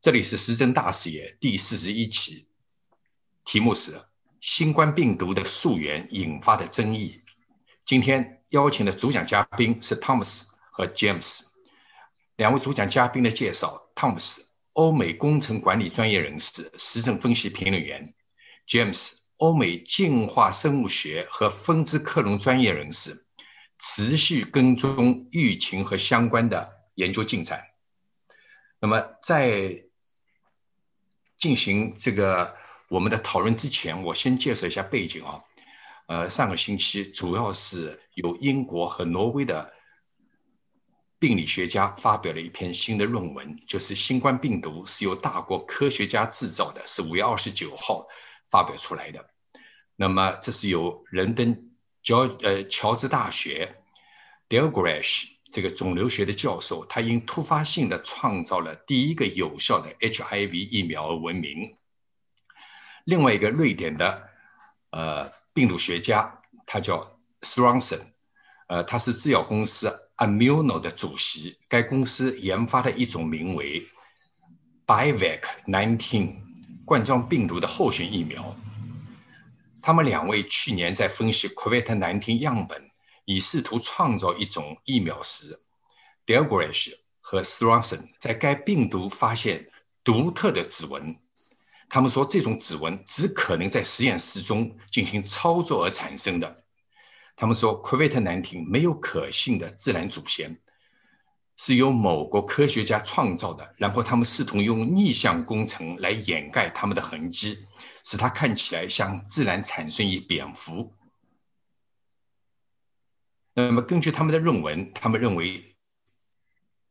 这里是时政大视野第四十一期，题目是新冠病毒的溯源引发的争议。今天邀请的主讲嘉宾是 Thomas 和 James，两位主讲嘉宾的介绍：Thomas，欧美工程管理专业人士、时政分析评论员；James，欧美进化生物学和分支克隆专业人士，持续跟踪疫情和相关的研究进展。那么在进行这个我们的讨论之前，我先介绍一下背景啊。呃，上个星期主要是由英国和挪威的病理学家发表了一篇新的论文，就是新冠病毒是由大国科学家制造的，是五月二十九号发表出来的。那么这是由伦敦乔呃乔治大学 Dalgleish 这个肿瘤学的教授，他因突发性的创造了第一个有效的 HIV 疫苗而闻名。另外一个瑞典的呃病毒学家，他叫 s r o n s o n 呃，他是制药公司 Immuno 的主席。该公司研发的一种名为 Bivac-19 冠状病毒的候选疫苗。他们两位去年在分析 COVID-19 样本。以试图创造一种疫苗时 d e l g r a s h 和 s r o n s o n 在该病毒发现独特的指纹。他们说，这种指纹只可能在实验室中进行操作而产生的。他们说，COVID-19 没有可信的自然祖先，是由某国科学家创造的。然后他们试图用逆向工程来掩盖他们的痕迹，使它看起来像自然产生于蝙蝠。那么，根据他们的论文，他们认为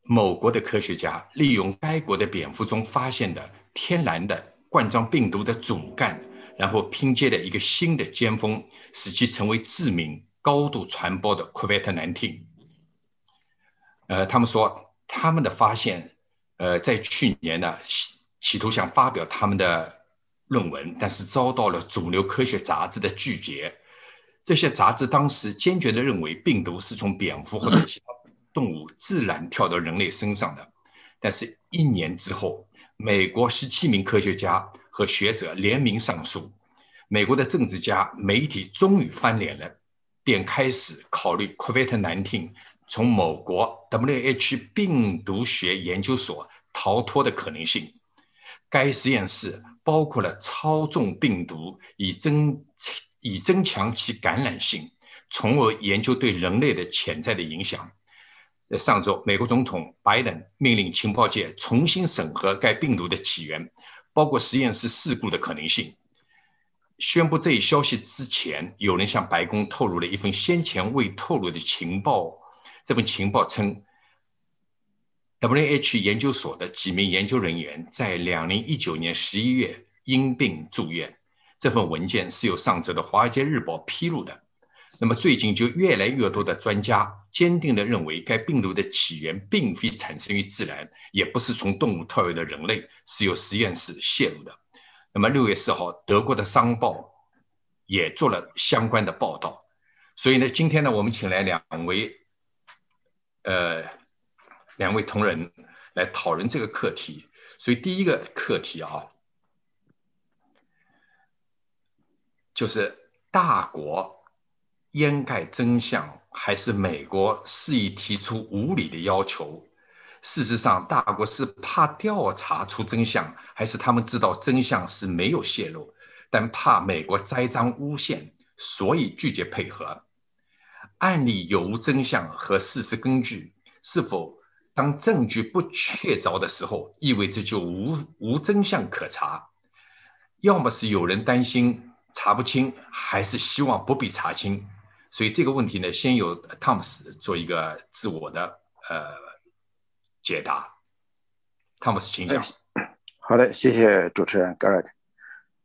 某国的科学家利用该国的蝙蝠中发现的天然的冠状病毒的主干，然后拼接了一个新的尖峰，使其成为致命、高度传播的 COVID-19。呃，他们说他们的发现，呃，在去年呢，企图想发表他们的论文，但是遭到了主流科学杂志的拒绝。这些杂志当时坚决地认为病毒是从蝙蝠或者其他动物自然跳到人类身上的，但是，一年之后，美国十七名科学家和学者联名上诉，美国的政治家、媒体终于翻脸了，便开始考虑 COVID-19 从某国 W.H. 病毒学研究所逃脱的可能性。该实验室包括了操纵病毒以增。以增强其感染性，从而研究对人类的潜在的影响。在上周，美国总统拜登命令情报界重新审核该病毒的起源，包括实验室事故的可能性。宣布这一消息之前，有人向白宫透露了一份先前未透露的情报。这份情报称，W.H. 研究所的几名研究人员在2019年11月因病住院。这份文件是由上周的《华尔街日报》披露的。那么最近就越来越多的专家坚定地认为，该病毒的起源并非产生于自然，也不是从动物特有的人类，是由实验室泄露的。那么六月四号，德国的商报也做了相关的报道。所以呢，今天呢，我们请来两位，呃，两位同仁来讨论这个课题。所以第一个课题啊。就是大国掩盖真相，还是美国肆意提出无理的要求？事实上，大国是怕调查出真相，还是他们知道真相是没有泄露，但怕美国栽赃诬陷，所以拒绝配合？案例有无真相和事实根据？是否当证据不确凿的时候，意味着就无无真相可查？要么是有人担心。查不清，还是希望不必查清，所以这个问题呢，先由汤姆斯做一个自我的呃解答。汤姆斯，请讲。好的，谢谢主持人 Garrett。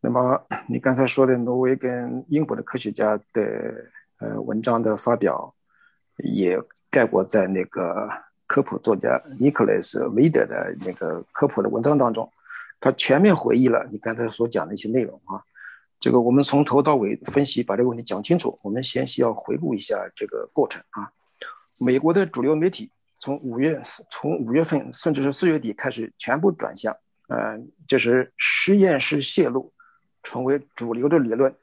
那么你刚才说的挪威跟英国的科学家的呃文章的发表，也概括在那个科普作家 Nicholas Vida 的那个科普的文章当中，他全面回忆了你刚才所讲的一些内容啊。这个我们从头到尾分析，把这个问题讲清楚。我们先需要回顾一下这个过程啊。美国的主流媒体从五月从五月份甚至是四月底开始全部转向呃，就是实验室泄露成为主流的理论，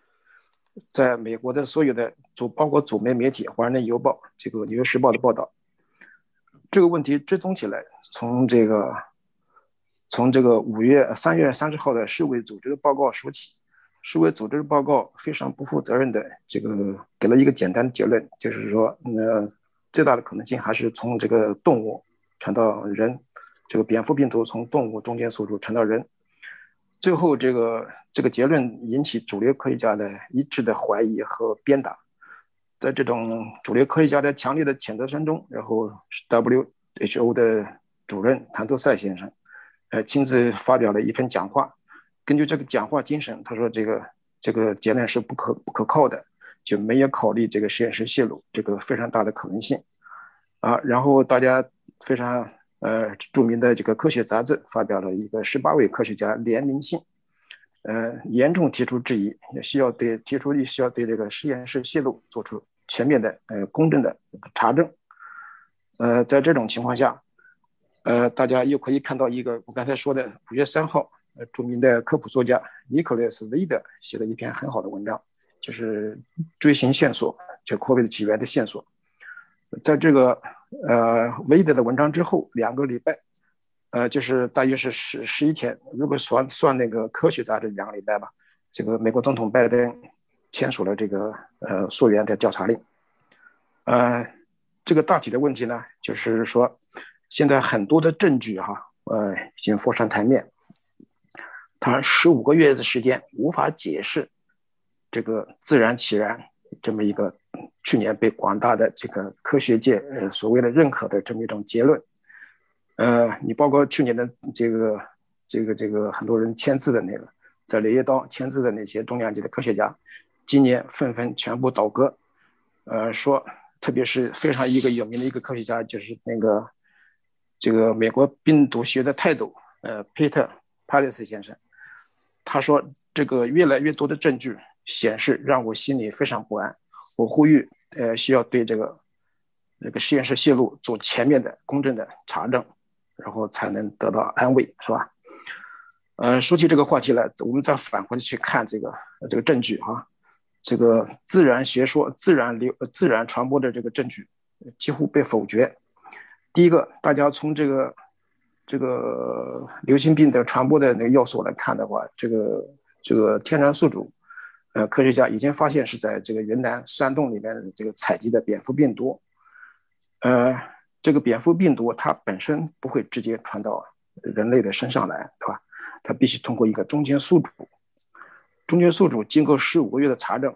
在美国的所有的主，包括主媒媒体《华盛顿邮报》、这个《纽约时报》的报道，这个问题追踪起来，从这个从这个五月三月三十号的世卫组织的报告说起，世卫组织报告非常不负责任的这个给了一个简单的结论，就是说，呃，最大的可能性还是从这个动物传到人。这个蝙蝠病毒从动物中间宿主传到人，最后这个这个结论引起主流科学家的一致的怀疑和鞭打。在这种主流科学家的强烈的谴责声中，然后 WHO 的主任谭德赛先生，呃，亲自发表了一篇讲话。根据这个讲话精神，他说这个这个结论是不可不可靠的，就没有考虑这个实验室泄露这个非常大的可能性。啊，然后大家非常。呃，著名的这个科学杂志发表了一个十八位科学家联名信，呃，严重提出质疑，需要对提出需要对这个实验室泄露做出全面的呃公正的查证。呃，在这种情况下，呃，大家又可以看到一个我刚才说的五月三号，呃，著名的科普作家尼克莱斯·韦德写了一篇很好的文章，就是追寻线索，就 COVID 起源的线索，在这个。呃，韦德的文章之后两个礼拜，呃，就是大约是十十一天。如果算算那个科学杂志两个礼拜吧，这个美国总统拜登签署了这个呃溯源的调查令。呃，这个大体的问题呢，就是说现在很多的证据哈，呃，已经浮上台面。他十五个月的时间无法解释这个自然起源这么一个。去年被广大的这个科学界呃所谓的认可的这么一种结论，呃，你包括去年的这个这个这个很多人签字的那个在雷耶刀签字的那些重量级的科学家，今年纷纷全部倒戈，呃，说特别是非常一个有名的一个科学家就是那个这个美国病毒学的泰斗呃 Peter Palis 先生，他说这个越来越多的证据显示让我心里非常不安。我呼吁，呃，需要对这个这个实验室泄露做全面的、公正的查证，然后才能得到安慰，是吧？呃，说起这个话题来，我们再返回去看这个这个证据哈，这个自然学说、自然流、自然传播的这个证据几乎被否决。第一个，大家从这个这个流行病的传播的那个要素来看的话，这个这个天然宿主。呃，科学家已经发现是在这个云南山洞里面这个采集的蝙蝠病毒。呃，这个蝙蝠病毒它本身不会直接传到人类的身上来，对吧？它必须通过一个中间宿主。中间宿主经过十五个月的查证，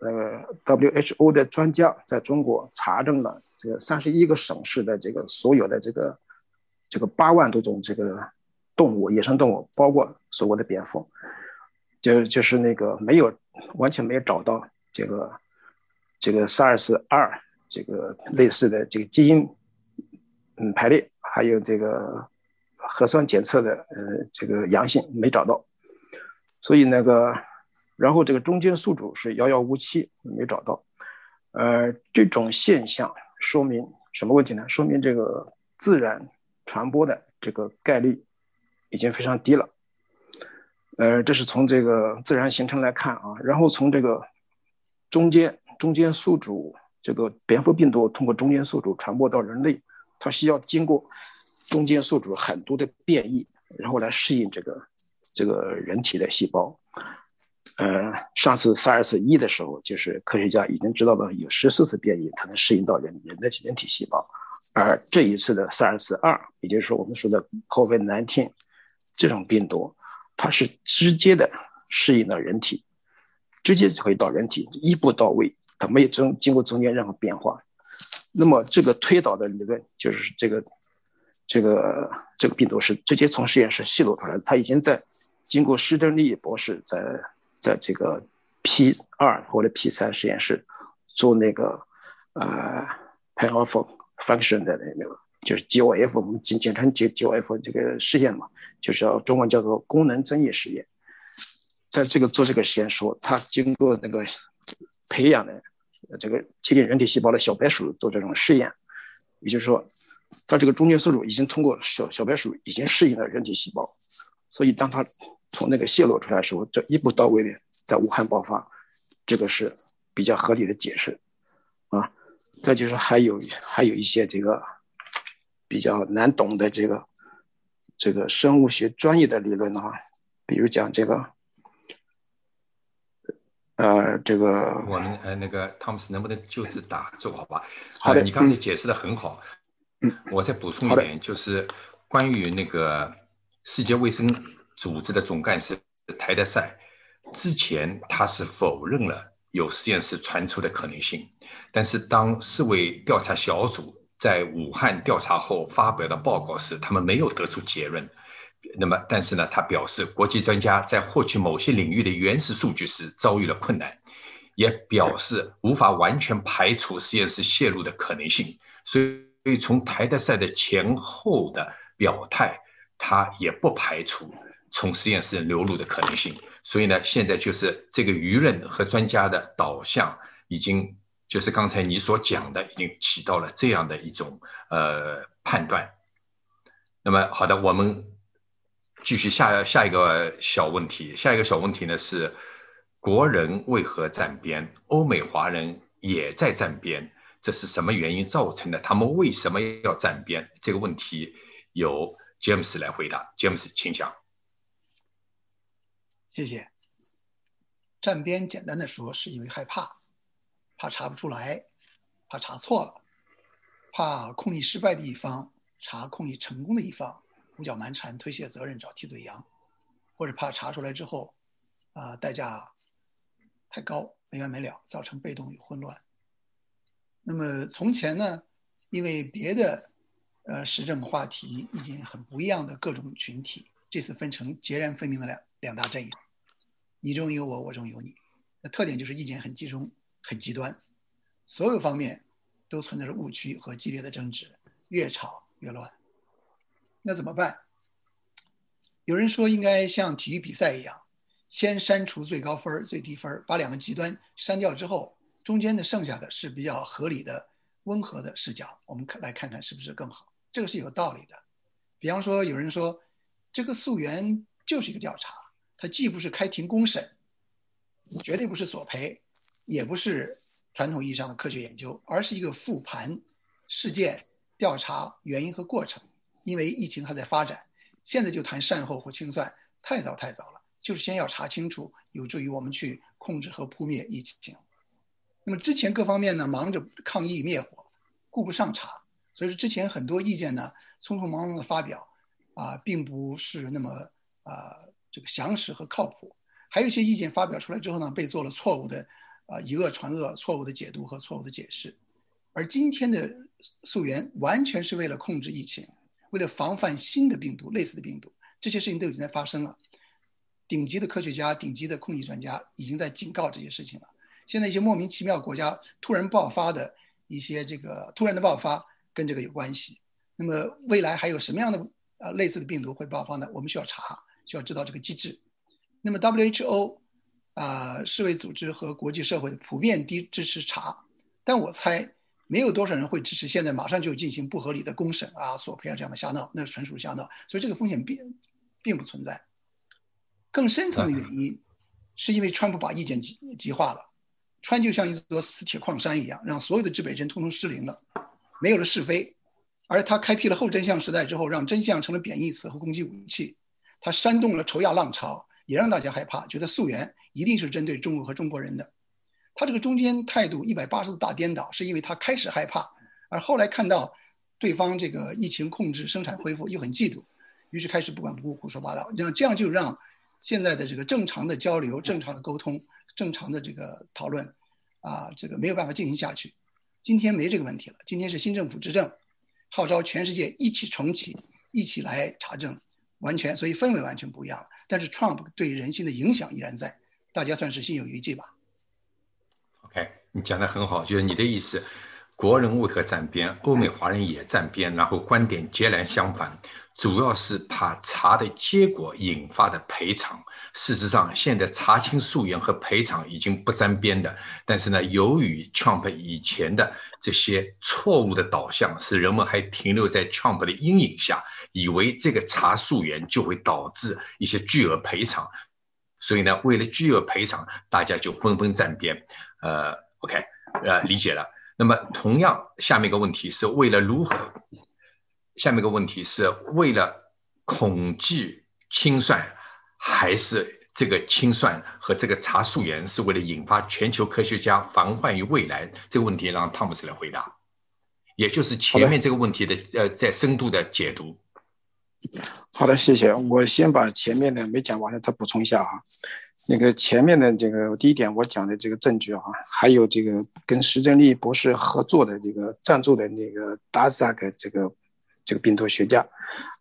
呃，WHO 的专家在中国查证了这个三十一个省市的这个所有的这个这个八万多种这个动物，野生动物，包括所谓的蝙蝠。就就是那个没有完全没有找到这个这个 SARS 二这个类似的这个基因嗯排列，还有这个核酸检测的呃这个阳性没找到，所以那个然后这个中间宿主是遥遥无期没找到，呃这种现象说明什么问题呢？说明这个自然传播的这个概率已经非常低了。呃，这是从这个自然形成来看啊，然后从这个中间中间宿主，这个蝙蝠病毒通过中间宿主传播到人类，它需要经过中间宿主很多的变异，然后来适应这个这个人体的细胞。呃，上次 SARS 一的时候，就是科学家已经知道了有十四次变异才能适应到人人的人体细胞，而这一次的 SARS 二，也就是说我们说的 COVID nineteen 这种病毒。它是直接的适应了人体，直接就可以到人体，一步到位，它没有中经过中间任何变化。那么这个推导的理论就是这个这个这个病毒是直接从实验室泄露出来的。它已经在经过施珍利博士在在这个 P 二或者 P 三实验室做那个呃 powerful function 的那个就是 GOF，我们简简称 G GOF 这个试验嘛。就是要中文叫做功能增益实验，在这个做这个实验时候，他经过那个培养的这个接近人体细胞的小白鼠做这种试验，也就是说，它这个中间宿主已经通过小小白鼠已经适应了人体细胞，所以当他从那个泄露出来的时候，这一步到位的在武汉爆发，这个是比较合理的解释。再就是还有还有一些这个比较难懂的这个这个生物学专业的理论啊，比如讲这个。呃，这个我们呃，那个汤姆斯能不能就此打住，好吧？好的，你刚才解释的很好。嗯，我再补充一点，就是关于那个世界卫生组织的总干事台德赛，之前他是否认了有实验室传出的可能性，但是当世卫调查小组在武汉调查后发表的报告时，他们没有得出结论。那么，但是呢，他表示，国际专家在获取某些领域的原始数据时遭遇了困难，也表示无法完全排除实验室泄露的可能性。所以，从台德赛的前后的表态，他也不排除从实验室流露的可能性。所以呢，现在就是这个舆论和专家的导向，已经就是刚才你所讲的，已经起到了这样的一种呃判断。那么，好的，我们。继续下下一个小问题，下一个小问题呢是，国人为何站边？欧美华人也在站边，这是什么原因造成的？他们为什么要站边？这个问题由 James 来回答。James，请讲。谢谢。站边简单的说，是因为害怕，怕查不出来，怕查错了，怕控议失败的一方查控议成功的一方。胡搅蛮缠，推卸责任，找替罪羊，或者怕查出来之后，啊，代价太高，没完没了，造成被动与混乱。那么从前呢，因为别的呃时政话题意见很不一样的各种群体，这次分成截然分明的两两大阵营，你中有我，我中有你。那特点就是意见很集中，很极端，所有方面都存在着误区和激烈的争执，越吵越乱。那怎么办？有人说应该像体育比赛一样，先删除最高分最低分把两个极端删掉之后，中间的剩下的是比较合理的、温和的视角，我们看来看看是不是更好。这个是有道理的。比方说，有人说这个溯源就是一个调查，它既不是开庭公审，绝对不是索赔，也不是传统意义上的科学研究，而是一个复盘事件、调查原因和过程。因为疫情还在发展，现在就谈善后或清算太早太早了。就是先要查清楚，有助于我们去控制和扑灭疫情。那么之前各方面呢忙着抗疫灭火，顾不上查，所以说之前很多意见呢匆匆忙忙的发表，啊，并不是那么啊这个详实和靠谱。还有一些意见发表出来之后呢，被做了错误的啊以讹传讹、错误的解读和错误的解释。而今天的溯源完全是为了控制疫情。为了防范新的病毒、类似的病毒，这些事情都已经在发生了。顶级的科学家、顶级的控制专家已经在警告这些事情了。现在一些莫名其妙国家突然爆发的一些这个突然的爆发，跟这个有关系。那么未来还有什么样的呃类似的病毒会爆发呢？我们需要查，需要知道这个机制。那么 WHO 啊，世卫组织和国际社会的普遍低支持查，但我猜。没有多少人会支持现在马上就进行不合理的公审啊、索赔啊这样的瞎闹，那是纯属瞎闹。所以这个风险并并不存在。更深层的原因，是因为川普把意见极极化了，川就像一座死铁矿山一样，让所有的制北针通通失灵了，没有了是非。而他开辟了后真相时代之后，让真相成了贬义词和攻击武器。他煽动了仇亚浪潮，也让大家害怕，觉得溯源一定是针对中国和中国人的。他这个中间态度一百八十度大颠倒，是因为他开始害怕，而后来看到对方这个疫情控制、生产恢复又很嫉妒，于是开始不管不顾胡说八道。那这样就让现在的这个正常的交流、正常的沟通、正常的这个讨论，啊，这个没有办法进行下去。今天没这个问题了，今天是新政府执政，号召全世界一起重启，一起来查证，完全所以氛围完全不一样了。但是 Trump 对人心的影响依然在，大家算是心有余悸吧。OK，，你讲的很好，就是你的意思，国人为何站边，欧美华人也站边，然后观点截然相反，主要是怕查的结果引发的赔偿。事实上，现在查清溯源和赔偿已经不沾边的，但是呢，由于 Trump 以前的这些错误的导向，使人们还停留在 Trump 的阴影下，以为这个查溯源就会导致一些巨额赔偿，所以呢，为了巨额赔偿，大家就纷纷站边。呃，OK，呃，理解了。那么，同样，下面一个问题是为了如何？下面一个问题是为了恐惧清算，还是？这个清算和这个查溯源是为了引发全球科学家防患于未来这个问题，让汤姆斯来回答，也就是前面这个问题的呃，在深度的解读。好的，谢谢。我先把前面的没讲完的再补充一下啊。那个前面的这个第一点我讲的这个证据啊，还有这个跟石正丽博士合作的这个赞助的那个达萨克这个这个病毒学家。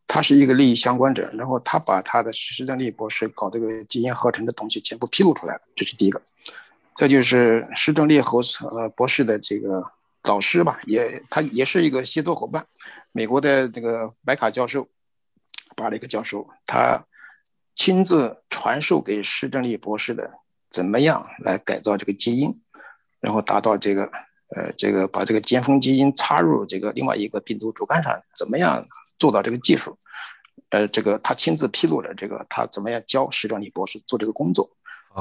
他是一个利益相关者，然后他把他的施正利博士搞这个基因合成的东西全部披露出来了，这是第一个。再就是施正利和呃博士的这个老师吧，也他也是一个协作伙伴，美国的这个白卡教授，巴雷克教授，他亲自传授给施正利博士的怎么样来改造这个基因，然后达到这个。呃，这个把这个尖峰基因插入这个另外一个病毒主干上，怎么样做到这个技术？呃，这个他亲自披露了这个他怎么样教施正利博士做这个工作。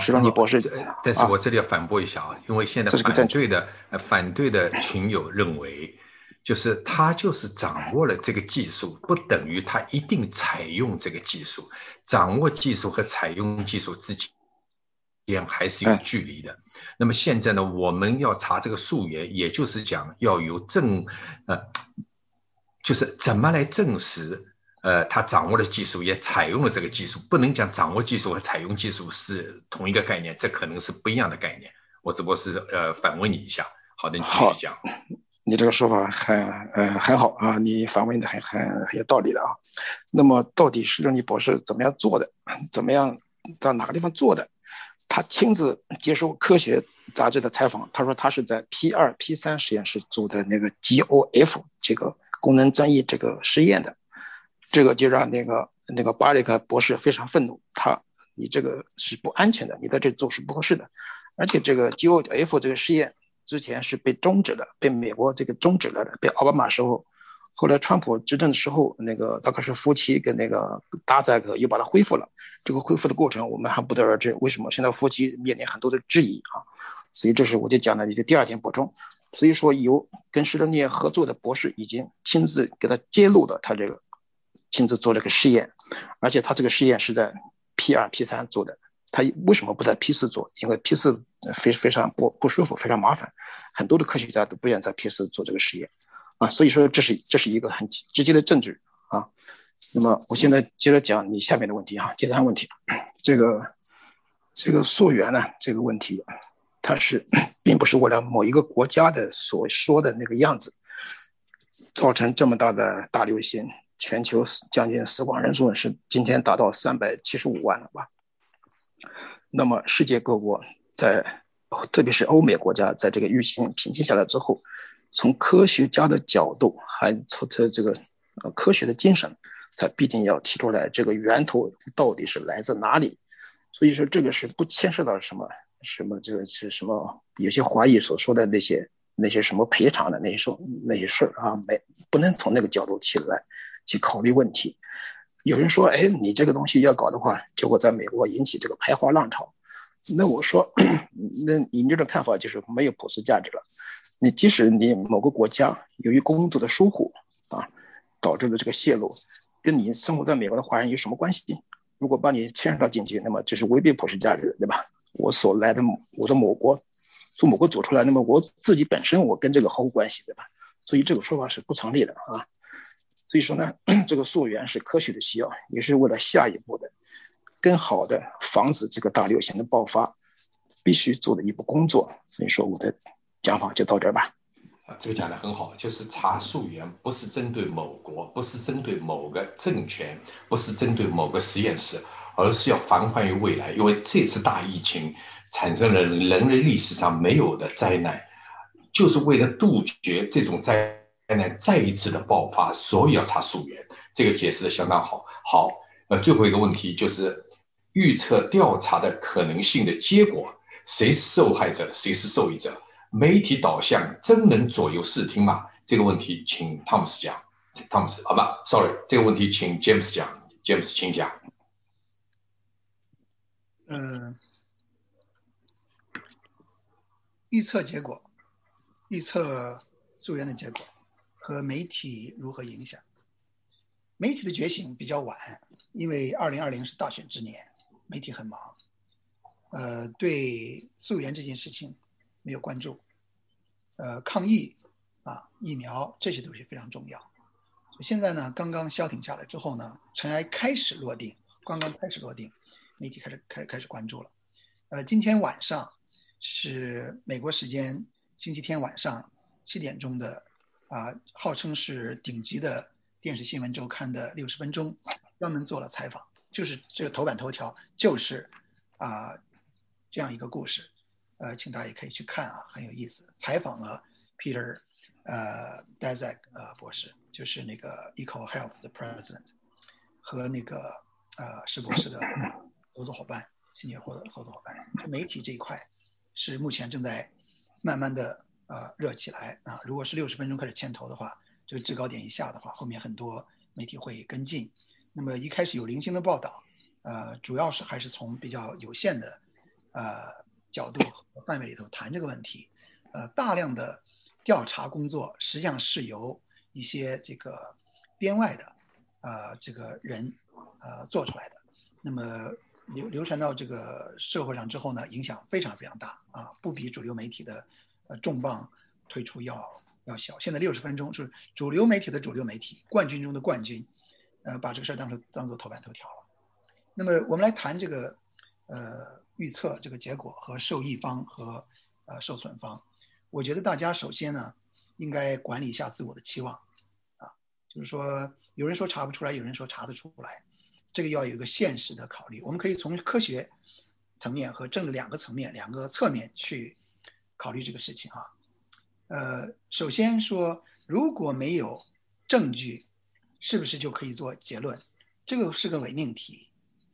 石正丽博士，但是我这里要反驳一下啊，因为现在反对的反对的群友认为，就是他就是掌握了这个技术，不等于他一定采用这个技术。掌握技术和采用技术之间还是有距离的。那么现在呢，我们要查这个溯源，也就是讲要有证，呃，就是怎么来证实，呃，他掌握了技术，也采用了这个技术，不能讲掌握技术和采用技术是同一个概念，这可能是不一样的概念。我只不过是呃反问你一下。好的，你继续讲。你这个说法很呃很好啊，你反问的很很很有道理的啊。那么到底是让你博士怎么样做的？怎么样到哪个地方做的？他亲自接受科学杂志的采访，他说他是在 P 二 P 三实验室做的那个 GOF 这个功能增益这个实验的，这个就让那个那个巴里克博士非常愤怒，他你这个是不安全的，你在这做是不合适的，而且这个 GOF 这个实验之前是被终止的，被美国这个终止了的，被奥巴马时候。后来川普执政的时候，那个大概是夫妻跟那个达扎克又把它恢复了。这个恢复的过程我们还不得而知。为什么现在夫妻面临很多的质疑啊？所以这是我就讲的一个第二点补充。所以说，有跟施正念合作的博士已经亲自给他揭露了他这个亲自做这个试验，而且他这个试验是在 P 二 P 三做的。他为什么不在 P 四做？因为 P 四非非常不不舒服，非常麻烦，很多的科学家都不愿在 P 四做这个实验。啊，所以说这是这是一个很直接的证据啊。那么我现在接着讲你下面的问题啊，第三问题，这个这个溯源呢这个问题，它是并不是为了某一个国家的所说的那个样子，造成这么大的大流行，全球将近死亡人数是今天达到三百七十五万了吧？那么世界各国在，特别是欧美国家，在这个疫情平静下来之后。从科学家的角度，还从这这个呃科学的精神，他必定要提出来这个源头到底是来自哪里。所以说，这个是不牵涉到什么什么这个是什么有些怀疑所说的那些那些什么赔偿的那些那些事儿啊，没不能从那个角度起来去考虑问题。有人说，哎，你这个东西要搞的话，就会在美国引起这个排华浪潮。那我说，那你这种看法就是没有普世价值了。你即使你某个国家由于工作的疏忽啊，导致了这个泄露，跟你生活在美国的华人有什么关系？如果把你牵扯到进去，那么这是违背普世价值，对吧？我所来的我的某国，从某国走出来，那么我自己本身我跟这个毫无关系，对吧？所以这个说法是不成立的啊。所以说呢，这个溯源是科学的需要，也是为了下一步的更好的防止这个大流行的爆发，必须做的一步工作。所以说我的。讲法就到这儿吧。啊，这个讲的很好，就是查溯源不是针对某国，不是针对某个政权，不是针对某个实验室，而是要防患于未来。因为这次大疫情产生了人类历史上没有的灾难，就是为了杜绝这种灾现在再一次的爆发，所以要查溯源。这个解释的相当好。好，呃，最后一个问题就是预测调查的可能性的结果，谁是受害者，谁是受益者？媒体导向真能左右视听吗？这个问题，请汤姆斯讲。汤姆斯，好吧？Sorry，这个问题请 James 讲，James 请讲。嗯，预测结果，预测溯源的结果和媒体如何影响？媒体的觉醒比较晚，因为二零二零是大选之年，媒体很忙，呃，对溯源这件事情没有关注，呃，抗疫啊，疫苗这些东西非常重要。现在呢，刚刚消停下来之后呢，尘埃开始落定，刚刚开始落定。媒体开始开开始关注了，呃，今天晚上是美国时间星期天晚上七点钟的，啊，号称是顶级的电视新闻周刊的六十分钟，专门做了采访，就是这个头版头条就是啊这样一个故事，呃，请大家也可以去看啊，很有意思。采访了 Peter，呃 d a z a k 呃博士，就是那个 Eco Health 的 President，和那个呃施博士的。合作伙伴，新业合合作伙伴，媒体这一块是目前正在慢慢的呃热起来啊。如果是六十分钟开始牵头的话，这个制高点一下的话，后面很多媒体会跟进。那么一开始有零星的报道，呃，主要是还是从比较有限的呃角度和范围里头谈这个问题。呃，大量的调查工作实际上是由一些这个编外的呃这个人呃做出来的。那么。流流传到这个社会上之后呢，影响非常非常大啊，不比主流媒体的呃重磅推出要要小。现在六十分钟是主流媒体的主流媒体冠军中的冠军，呃，把这个事儿当成当做头版头条了。那么我们来谈这个呃预测这个结果和受益方和呃受损方。我觉得大家首先呢应该管理一下自我的期望啊，就是说有人说查不出来，有人说查得出来。这个要有一个现实的考虑，我们可以从科学层面和政治两个层面、两个侧面去考虑这个事情啊。呃，首先说，如果没有证据，是不是就可以做结论？这个是个伪命题，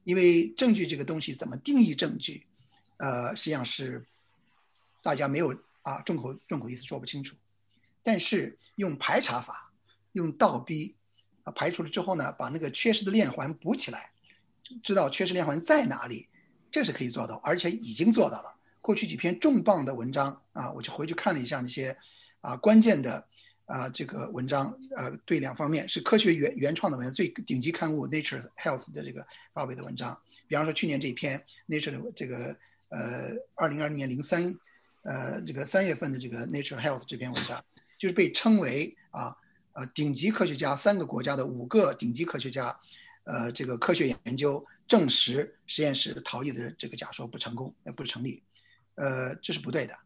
因为证据这个东西怎么定义证据，呃，实际上是大家没有啊众口众口意思说不清楚。但是用排查法，用倒逼。啊，排除了之后呢，把那个缺失的链环补起来，知道缺失链环在哪里，这是可以做到，而且已经做到了。过去几篇重磅的文章啊，我就回去看了一下那些啊关键的啊这个文章，呃，对两方面是科学原原创的文章，最顶级刊物 Nature Health 的这个发表的文章。比方说去年这一篇 Nature 的这个呃二零二零年零三呃这个三月份的这个 Nature Health 这篇文章，就是被称为啊。呃，顶级科学家三个国家的五个顶级科学家，呃，这个科学研究证实实验室逃逸的这个假说不成功，呃，不成立，呃，这是不对的，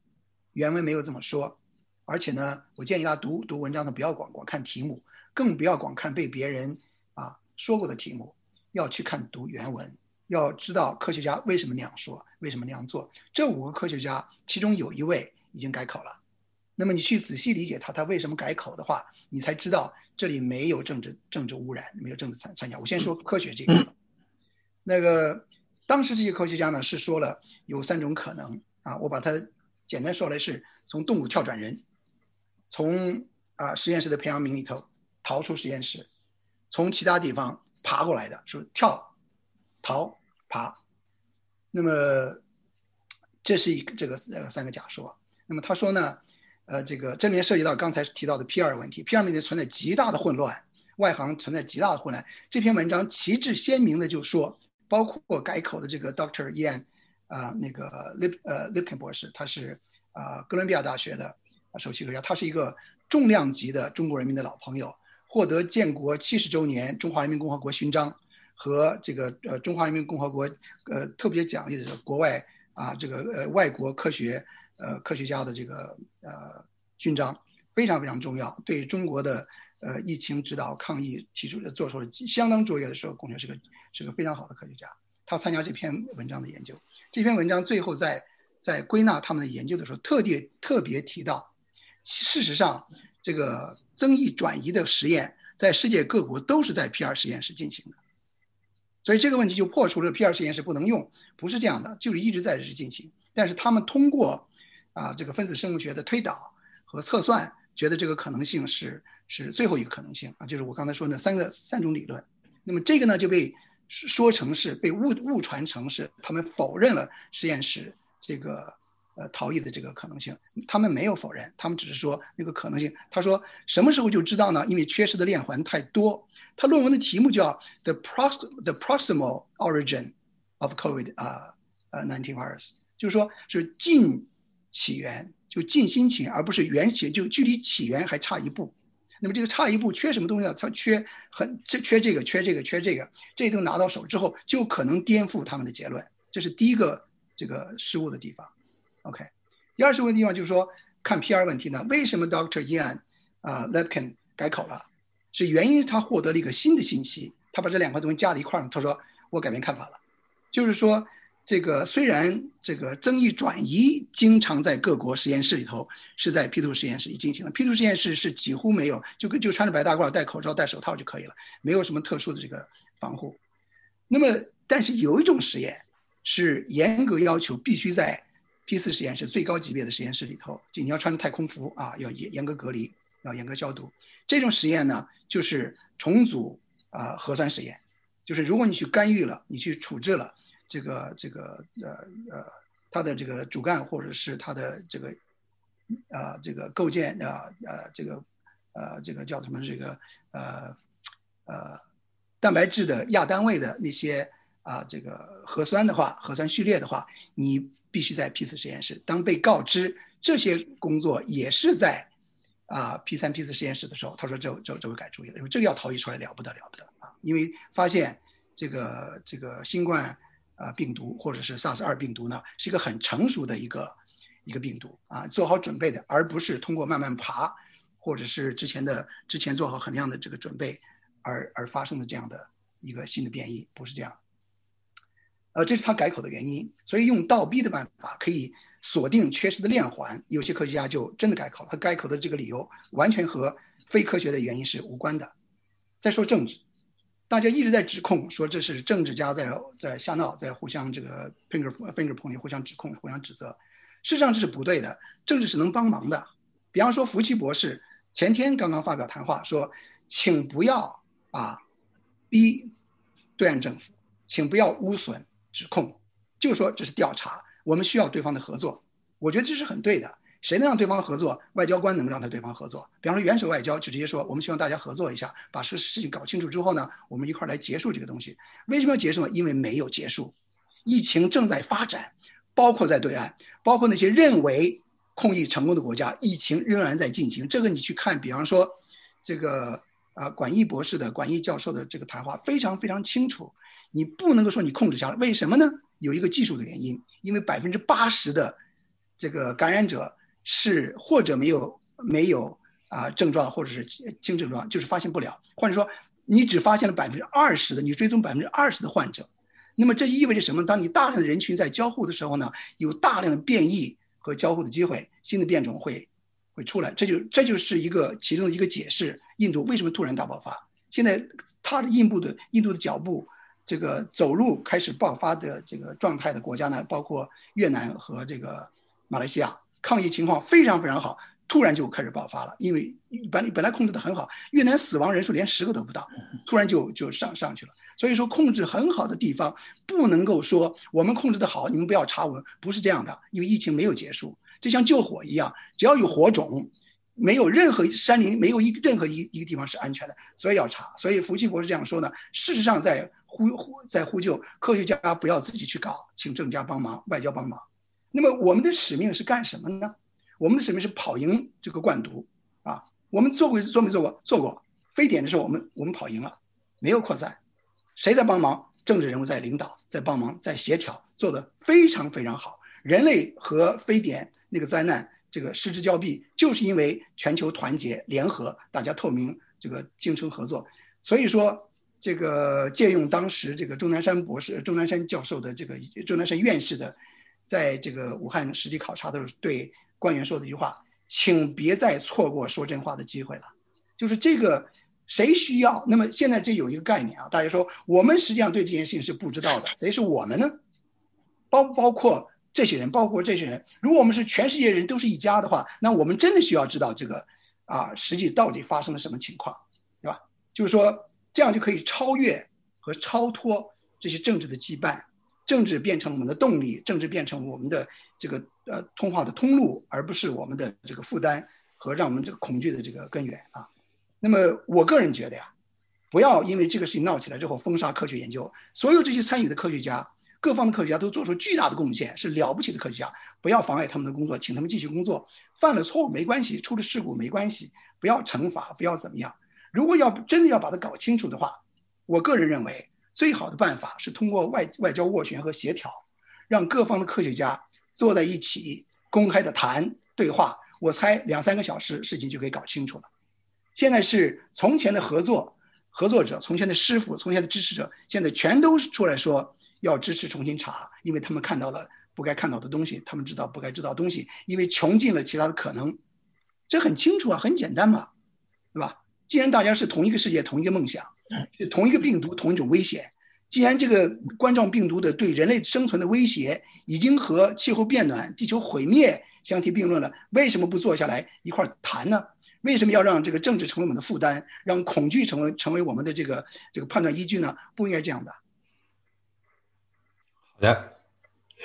原文没有这么说，而且呢，我建议大家读读文章的不要光光看题目，更不要光看被别人啊说过的题目，要去看读原文，要知道科学家为什么那样说，为什么那样做。这五个科学家其中有一位已经改口了。那么你去仔细理解他，他为什么改口的话，你才知道这里没有政治政治污染，没有政治参参加。我先说科学这个，那个当时这些科学家呢是说了有三种可能啊，我把它简单说来是从动物跳转人，从啊实验室的培养皿里头逃出实验室，从其他地方爬过来的，是跳、逃、爬。那么这是一个这个呃三个假说。那么他说呢？呃，这个这里面涉及到刚才提到的 P 二问题，P 二问题存在极大的混乱，外行存在极大的混乱。这篇文章旗帜鲜明的就说，包括改口的这个 Doctor Ian，啊，那个 Lip 呃 Lipkin 博士，他是啊哥伦比亚大学的首席科学家，他是一个重量级的中国人民的老朋友，获得建国七十周年中华人民共和国勋章和这个呃中华人民共和国呃特别奖励的国外啊这个呃外国科学。呃，科学家的这个呃勋章非常非常重要，对中国的呃疫情指导抗疫提出的做出了相当卓越的时候贡献，是个是个非常好的科学家。他参加这篇文章的研究，这篇文章最后在在归纳他们的研究的时候，特地特别提到，事实上这个增益转移的实验在世界各国都是在 P 二实验室进行的，所以这个问题就破除了 P 二实验室不能用，不是这样的，就是一直在这进行，但是他们通过。啊，这个分子生物学的推导和测算，觉得这个可能性是是最后一个可能性啊，就是我刚才说那三个三种理论。那么这个呢就被说成是被误误传成是他们否认了实验室这个呃逃逸的这个可能性。他们没有否认，他们只是说那个可能性。他说什么时候就知道呢？因为缺失的链环太多。他论文的题目叫 The Prox The Proximal Origin of COVID 啊呃 nineteen virus，就是说是近起源，就近新起，而不是源起，就距离起源还差一步。那么这个差一步缺什么东西呢？它缺很这缺这个缺这个缺这个，这都拿到手之后，就可能颠覆他们的结论。这是第一个这个失误的地方。OK，第二失误的地方就是说看 PR 问题呢，为什么 Doctor Ian 啊 Lepkin 改口了？是原因他获得了一个新的信息，他把这两块东西加在一块儿，他说我改变看法了，就是说。这个虽然这个增益转移经常在各国实验室里头是在 P2 实验室里进行的，P2 实验室是几乎没有，就跟就穿着白大褂、戴口罩、戴手套就可以了，没有什么特殊的这个防护。那么，但是有一种实验是严格要求必须在 P 四实验室最高级别的实验室里头，就你要穿着太空服啊，要严严格隔离，要严格消毒。这种实验呢，就是重组啊核酸实验，就是如果你去干预了，你去处置了。这个这个呃呃，它的这个主干或者是它的这个，呃这个构建呃呃这个呃这个叫什么这个呃呃蛋白质的亚单位的那些啊这个核酸的话，核酸序列的话，你必须在 P 四实验室。当被告知这些工作也是在啊 P 三 P 四实验室的时候，他说这这这会改主意了，因为这个要逃逸出来了不得了不得啊！因为发现这个这个新冠。啊，病毒或者是 SARS 二病毒呢，是一个很成熟的一个一个病毒啊，做好准备的，而不是通过慢慢爬，或者是之前的之前做好很量的这个准备而而发生的这样的一个新的变异，不是这样。呃，这是他改口的原因，所以用倒逼的办法可以锁定缺失的链环，有些科学家就真的改口了。他改口的这个理由完全和非科学的原因是无关的。再说政治。大家一直在指控说这是政治家在在瞎闹，在互相这个 finger finger pointing，互相指控、互相指责。事实上这是不对的，政治是能帮忙的。比方说福奇博士前天刚刚发表谈话说，请不要啊逼对岸政府，请不要污损指控，就说这是调查，我们需要对方的合作。我觉得这是很对的。谁能让对方合作？外交官能让他对方合作。比方说，元首外交就直接说：“我们希望大家合作一下，把这事情搞清楚之后呢，我们一块儿来结束这个东西。”为什么要结束呢？因为没有结束，疫情正在发展，包括在对岸，包括那些认为控疫成功的国家，疫情仍然在进行。这个你去看，比方说这个啊，管义博士的管义教授的这个谈话非常非常清楚。你不能够说你控制下来，为什么呢？有一个技术的原因，因为百分之八十的这个感染者。是或者没有没有啊症状，或者是轻症状，就是发现不了。或者说，你只发现了百分之二十的，你追踪百分之二十的患者，那么这意味着什么？当你大量的人群在交互的时候呢，有大量的变异和交互的机会，新的变种会会出来。这就这就是一个其中的一个解释。印度为什么突然大爆发？现在它的印度的印度的脚步，这个走路开始爆发的这个状态的国家呢，包括越南和这个马来西亚。抗疫情况非常非常好，突然就开始爆发了。因为本本来控制的很好，越南死亡人数连十个都不到，突然就就上上去了。所以说，控制很好的地方不能够说我们控制的好，你们不要查我们，不是这样的。因为疫情没有结束，就像救火一样，只要有火种，没有任何山林没有一任何一一个地方是安全的，所以要查。所以福奇博士这样说呢，事实上在呼呼在呼救科学家不要自己去搞，请政家帮忙，外交帮忙。那么我们的使命是干什么呢？我们的使命是跑赢这个冠毒啊！我们做过做没做过？做过。非典的时候，我们我们跑赢了，没有扩散。谁在帮忙？政治人物在领导，在帮忙，在协调，做的非常非常好。人类和非典那个灾难这个失之交臂，就是因为全球团结联合，大家透明，这个精诚合作。所以说，这个借用当时这个钟南山博士、钟南山教授的这个钟南山院士的。在这个武汉实地考察的时候，对官员说的一句话：“请别再错过说真话的机会了。”就是这个，谁需要？那么现在这有一个概念啊，大家说我们实际上对这件事情是不知道的，谁是我们呢？包不包括这些人？包括这些人？如果我们是全世界人都是一家的话，那我们真的需要知道这个，啊，实际到底发生了什么情况，对吧？就是说，这样就可以超越和超脱这些政治的羁绊，政治变成我们的动力，政治变成我们的这个呃通话的通路，而不是我们的这个负担和让我们这个恐惧的这个根源啊。那么，我个人觉得呀，不要因为这个事情闹起来之后封杀科学研究，所有这些参与的科学家。各方的科学家都做出巨大的贡献，是了不起的科学家。不要妨碍他们的工作，请他们继续工作。犯了错误没关系，出了事故没关系，不要惩罚，不要怎么样。如果要真的要把它搞清楚的话，我个人认为最好的办法是通过外外交斡旋和协调，让各方的科学家坐在一起，公开的谈对话。我猜两三个小时事情就可以搞清楚了。现在是从前的合作合作者，从前的师傅，从前的支持者，现在全都出来说。要支持重新查，因为他们看到了不该看到的东西，他们知道不该知道东西，因为穷尽了其他的可能，这很清楚啊，很简单嘛，对吧？既然大家是同一个世界，同一个梦想，是同一个病毒，同一种危险，既然这个冠状病毒的对人类生存的威胁已经和气候变暖、地球毁灭相提并论了，为什么不坐下来一块谈呢？为什么要让这个政治成为我们的负担，让恐惧成为成为我们的这个这个判断依据呢？不应该这样的。好的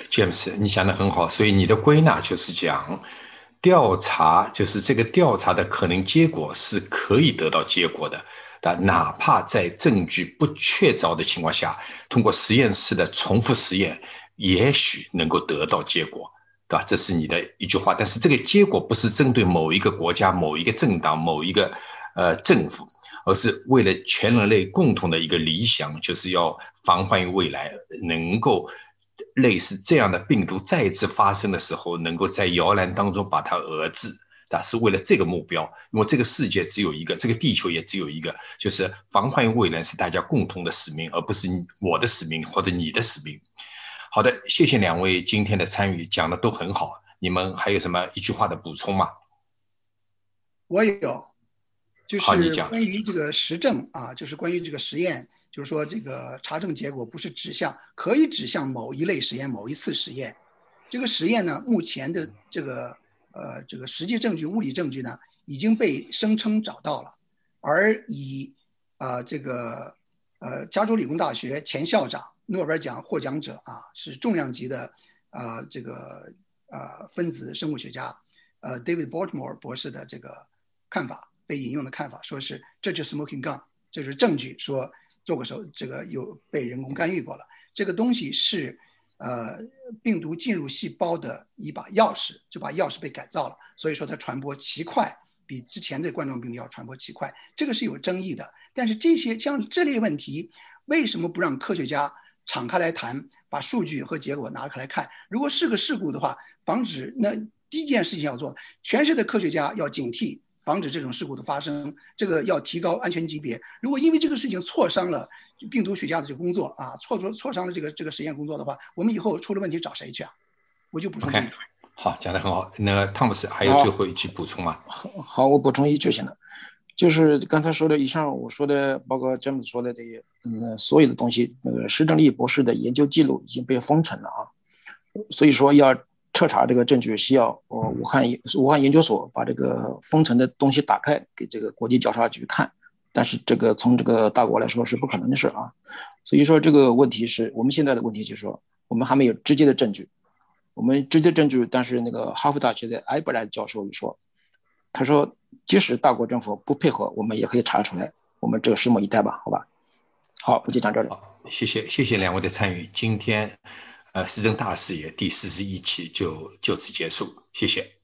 ，James，你讲的很好，所以你的归纳就是讲，调查就是这个调查的可能结果是可以得到结果的，啊哪怕在证据不确凿的情况下，通过实验室的重复实验，也许能够得到结果，对吧？这是你的一句话，但是这个结果不是针对某一个国家、某一个政党、某一个呃政府，而是为了全人类共同的一个理想，就是要防患于未来，能够。类似这样的病毒再次发生的时候，能够在摇篮当中把它遏制，啊，是为了这个目标。因为这个世界只有一个，这个地球也只有一个，就是防患于未然是大家共同的使命，而不是我的使命或者你的使命。好的，谢谢两位今天的参与，讲的都很好。你们还有什么一句话的补充吗？我有，就是关于这个实证啊，就是关于这个实验。就是说，这个查证结果不是指向，可以指向某一类实验、某一次实验。这个实验呢，目前的这个呃这个实际证据、物理证据呢，已经被声称找到了。而以啊这个呃加州理工大学前校长、诺贝尔奖获奖者啊，是重量级的啊这个呃分子生物学家呃 David Baltimore 博士的这个看法，被引用的看法，说是这就是 smoking gun，这是证据说。做过手，这个有被人工干预过了。这个东西是，呃，病毒进入细胞的一把钥匙，这把钥匙被改造了，所以说它传播奇快，比之前的冠状病毒要传播奇快。这个是有争议的。但是这些像这类问题，为什么不让科学家敞开来谈，把数据和结果拿开来看？如果是个事故的话，防止那第一件事情要做，全市的科学家要警惕。防止这种事故的发生，这个要提高安全级别。如果因为这个事情挫伤了病毒学家的这个工作啊，挫挫挫伤了这个这个实验工作的话，我们以后出了问题找谁去啊？我就补充。OK，好，讲的很好。那个汤姆斯还有最后一句补充吗？好，好，我补充一句行了，就是刚才说的以上我说的，包括詹姆斯说的这些，嗯，所有的东西，那个施正利博士的研究记录已经被封存了啊，所以说要。彻查这个证据需要呃武汉武汉研究所把这个封存的东西打开给这个国际调查局看，但是这个从这个大国来说是不可能的事啊，所以说这个问题是我们现在的问题就是说我们还没有直接的证据，我们直接证据，但是那个哈佛大学的埃伯莱教授就说，他说即使大国政府不配合，我们也可以查出来，我们这个拭目以待吧，好吧？好，我就讲这里。谢谢谢谢两位的参与，今天。呃，时政大视野第四十一期就就此结束，谢谢。